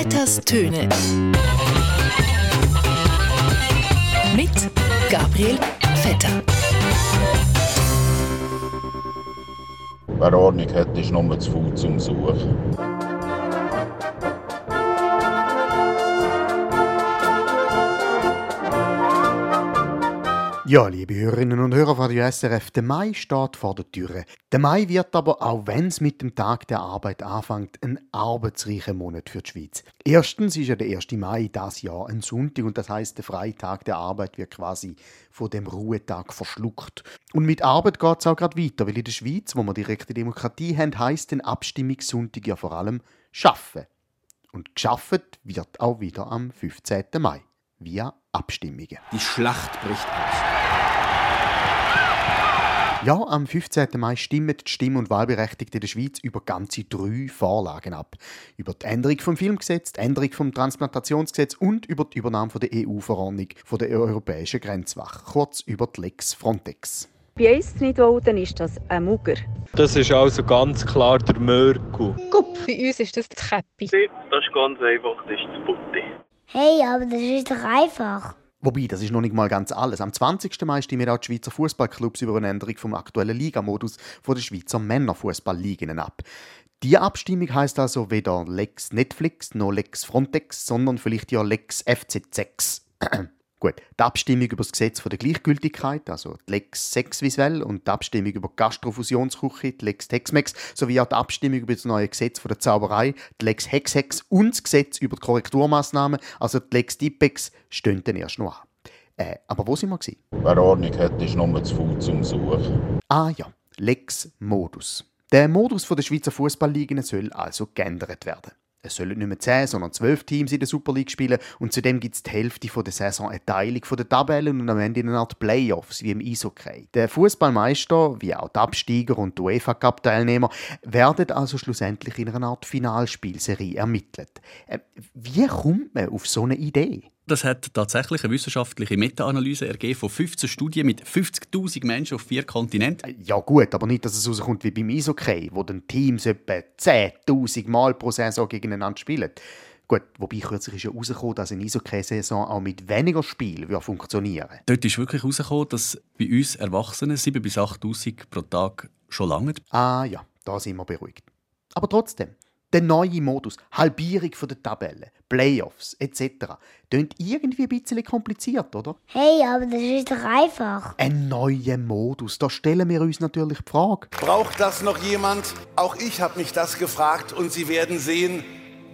Vetters Töne. Mit Gabriel Vetter. Wer Ordnung hat, ist nur zu faul zum Suchen. Ja, liebe Hörerinnen und Hörer von Radio SRF, der Mai steht vor der Tür. Der Mai wird aber, auch wenn es mit dem Tag der Arbeit anfängt, ein arbeitsreicher Monat für die Schweiz. Erstens ist ja der 1. Mai das Jahr ein Sonntag und das heißt, der freie Tag der Arbeit wird quasi von dem Ruhetag verschluckt. Und mit Arbeit geht es auch gerade weiter, weil in der Schweiz, wo wir direkte Demokratie haben, heißt den Abstimmungssonntag ja vor allem Schaffen. Und geschafft wird auch wieder am 15. Mai via Abstimmungen. Die Schlacht bricht aus. Ja, am 15. Mai stimmen die Stimm- und Wahlberechtigten in der Schweiz über ganze drei Vorlagen ab. Über die Änderung vom Filmgesetz, die Änderung vom Transplantationsgesetz und über die Übernahme der EU-Verordnung von der Europäischen Grenzwache, kurz über die Lex Frontex. Bei uns nicht voten ist das ein Mugger. Das ist also ganz klar der Mörgel. Bei uns ist das das Käppi. Das ist ganz einfach, das ist das Butti. Hey, aber das ist doch einfach. Wobei, das ist noch nicht mal ganz alles. Am 20. Mai stimmen auch die Schweizer Fußballclubs über eine Änderung vom aktuellen Ligamodus von der Schweizer Männerfußballligen ab. Die Abstimmung heißt also weder Lex Netflix noch Lex Frontex, sondern vielleicht ja Lex FZ6. Gut, die Abstimmung über das Gesetz von der Gleichgültigkeit, also die Lex Sexvisuell und die Abstimmung über die Gastrofusionsküche, die Lex Tex-Mex, sowie auch die Abstimmung über das neue Gesetz von der Zauberei, die Lex Hex-Hex und das Gesetz über die Korrekturmaßnahmen, also die Lex Dipex, stehen dann erst noch an. Äh, aber wo sind wir gewesen? Wer Ordnung hat, ist nur zu faul zum Suchen. Ah ja, Lex Modus. Der Modus der Schweizer Fußballligen soll also geändert werden. Es sollen nicht mehr 10, sondern 12 Teams in der Super League spielen und zudem gibt es die Hälfte der Saison eine Teilung der Tabellen und am Ende eine Art Playoffs wie im Eishockey. Der Fußballmeister, wie auch die Absteiger und die UEFA Cup Teilnehmer werden also schlussendlich in einer Art Finalspielserie ermittelt. Äh, Wie kommt man auf so eine Idee? Das hat tatsächlich eine wissenschaftliche Meta-Analyse ergeben von 15 Studien mit 50.000 Menschen auf vier Kontinenten. Ja gut, aber nicht, dass es rauskommt wie beim Eishockey, wo dann Teams etwa 10'000 Mal pro Saison gegeneinander spielen. Gut, wobei kürzlich ist ja herausgekommen, dass eine Eishockey-Saison auch mit weniger Spiel würde funktionieren Dort ist wirklich herausgekommen, dass bei uns Erwachsenen 7.000 bis 8.000 pro Tag schon lange. Ah ja, da sind wir beruhigt. Aber trotzdem, der neue Modus, Halbierung von der Tabellen, Playoffs etc., klingt irgendwie ein bisschen kompliziert, oder? Hey, aber das ist doch einfach. Ein neuer Modus, da stellen wir uns natürlich die Frage. Braucht das noch jemand? Auch ich habe mich das gefragt und Sie werden sehen,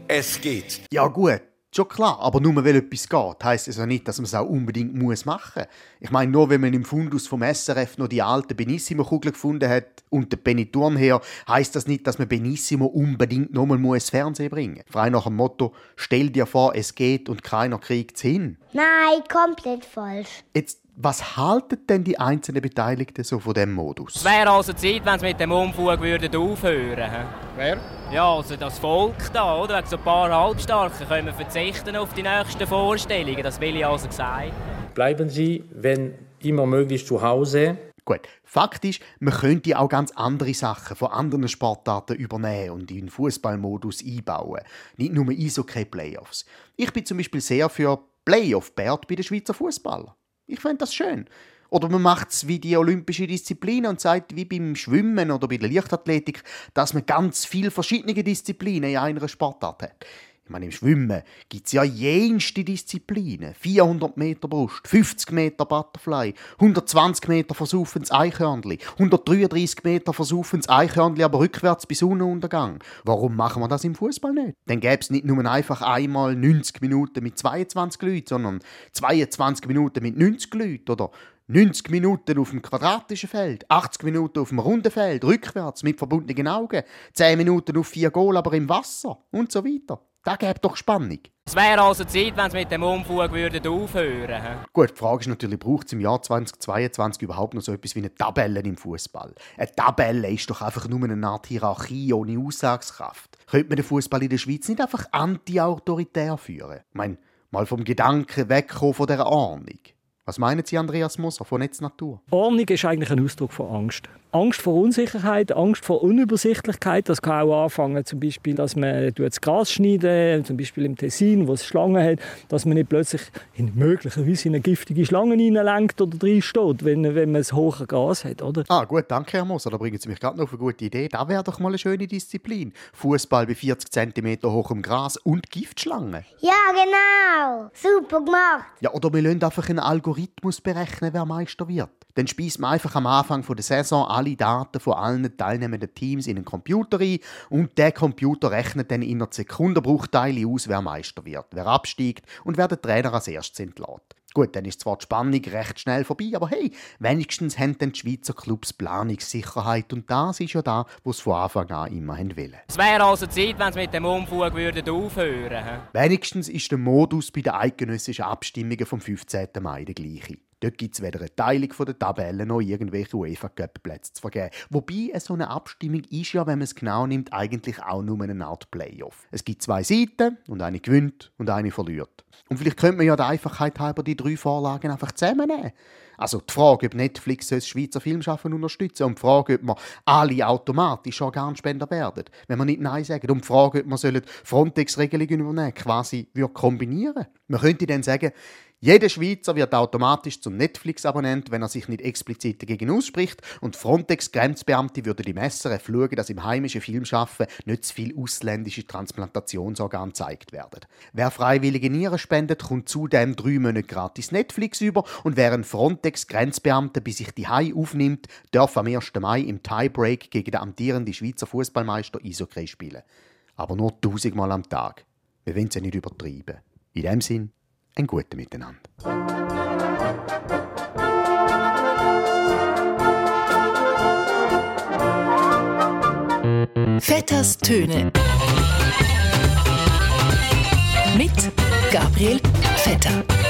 es geht. Ja gut, schon klar, aber nur weil etwas geht, heisst es ja nicht, dass man es auch unbedingt muss machen Ich meine, nur wenn man im Fundus vom SRF noch die alte Benissimo-Kugel gefunden hat und den Benetton her, heisst das nicht, dass man Benissimo unbedingt nochmal muss Fernsehen bringen Frei nach dem Motto, stell dir vor, es geht und keiner kriegt's hin. Nein, komplett falsch. Jetzt, was halten denn die einzelnen Beteiligten so von dem Modus? Es wäre also Zeit, wenn sie mit dem Umfug würden aufhören würden. Wer? Ja, also das Volk da, oder? Wegen so ein paar Halbstarken können wir verzichten auf die nächsten Vorstellungen. Das will ich also sagen. Bleiben Sie, wenn immer möglich, zu Hause. Gut, Fakt ist, man könnte auch ganz andere Sachen von anderen Sportarten übernehmen und in den Fußballmodus einbauen. Nicht nur Eishockey-Playoffs. Ich bin zum Beispiel sehr für Playoff-Bert bei den Schweizer Fußballern. Ich finde das schön. Oder man macht es wie die olympische Disziplin und sagt, wie beim Schwimmen oder bei der Leichtathletik, dass man ganz viele verschiedene Disziplinen in einer Sportart hat. Ich meine, im Schwimmen gibt es ja jenste Disziplinen. 400 Meter Brust, 50 Meter Butterfly, 120 Meter versaufendes Eichhörnli, 133 Meter versaufendes Eichhörnli, aber rückwärts bis Sonnenuntergang. Warum machen wir das im Fußball nicht? Dann gäbe es nicht nur einfach einmal 90 Minuten mit 22 Leuten, sondern 22 Minuten mit 90 Leuten oder 90 Minuten auf dem quadratischen Feld, 80 Minuten auf dem runden Feld, rückwärts mit verbundenen Augen, 10 Minuten auf 4 Goal, aber im Wasser und so weiter. Das gäbe doch Spannung. Es wäre also Zeit, wenn sie mit dem Umfug würden aufhören würden. Gut, die Frage ist natürlich, braucht es im Jahr 2022 überhaupt noch so etwas wie eine Tabelle im Fußball? Eine Tabelle ist doch einfach nur eine Art Hierarchie ohne Aussagskraft. Könnte man den Fußball in der Schweiz nicht einfach anti-autoritär führen? Ich meine, mal vom Gedanken wegkommen von dieser Ordnung. Was meinen Sie, Andreas Moser von Netznatur? Ordnung ist eigentlich ein Ausdruck von Angst. Angst vor Unsicherheit, Angst vor Unübersichtlichkeit. Das kann auch anfangen, zum Beispiel, dass man das Gras schneiden, zum Beispiel im Tessin, wo es Schlangen hat, dass man nicht plötzlich in möglicherweise in eine giftige Schlange hineinlenkt oder reinsteht, wenn, wenn man ein hohes Gras hat, oder? Ah, gut, danke, Herr Moser. Da bringen Sie mich gerade noch auf eine gute Idee. Da wäre doch mal eine schöne Disziplin. Fußball bei 40 cm hohem Gras und Giftschlangen. Ja, genau. Super gemacht. Ja, oder wir lassen einfach einen Algorithmus berechnen, wer Meister wird. Dann speist man einfach am Anfang der Saison alle Daten von allen teilnehmenden Teams in einen Computer ein und der Computer rechnet dann in einer Sekundenbruchteile aus, wer Meister wird, wer absteigt und wer den Trainer als erstes entlässt. Gut, dann ist zwar die Spannung recht schnell vorbei, aber hey, wenigstens haben dann die Schweizer Clubs Planungssicherheit und das ist ja da, wo sie von Anfang an immer wollen. Es wäre also Zeit, wenn sie mit dem Umfug würden aufhören würden. Wenigstens ist der Modus bei den eidgenössischen Abstimmungen vom 15. Mai der gleiche. Dort gibt es weder eine Teilung der Tabellen noch irgendwelche UEFA-Cup-Plätze zu vergeben. Wobei, so eine Abstimmung ist ja, wenn man es genau nimmt, eigentlich auch nur eine Art Playoff. Es gibt zwei Seiten und eine gewinnt und eine verliert. Und vielleicht könnte man ja der Einfachheit halber die drei Vorlagen einfach zusammennehmen. Also die Frage, ob Netflix das Schweizer Filmschaffen unterstützen und die Frage, ob wir alle automatisch Organspender werden, wenn wir nicht Nein sagen. Und die Frage, ob wir Frontex-Regelungen übernehmen quasi kombinieren. Man könnte dann sagen, jeder Schweizer wird automatisch zum Netflix-Abonnent, wenn er sich nicht explizit dagegen ausspricht. Und Frontex-Grenzbeamte würden die Messer schauen, dass im heimischen Filmschaffen nicht zu viele ausländische Transplantationsorgane gezeigt werden. Wer freiwillige Nieren spendet, kommt zudem drei Monate gratis Netflix über. Und wer ein Frontex-Grenzbeamter bei sich die Hai aufnimmt, darf am 1. Mai im Tiebreak gegen den amtierenden Schweizer Fußballmeister Isokray spielen. Aber nur tausendmal am Tag. Wir wollen es ja nicht übertreiben. In dem Sinn, ein gutes Miteinander. Vetters Töne mit Gabriel Vetter.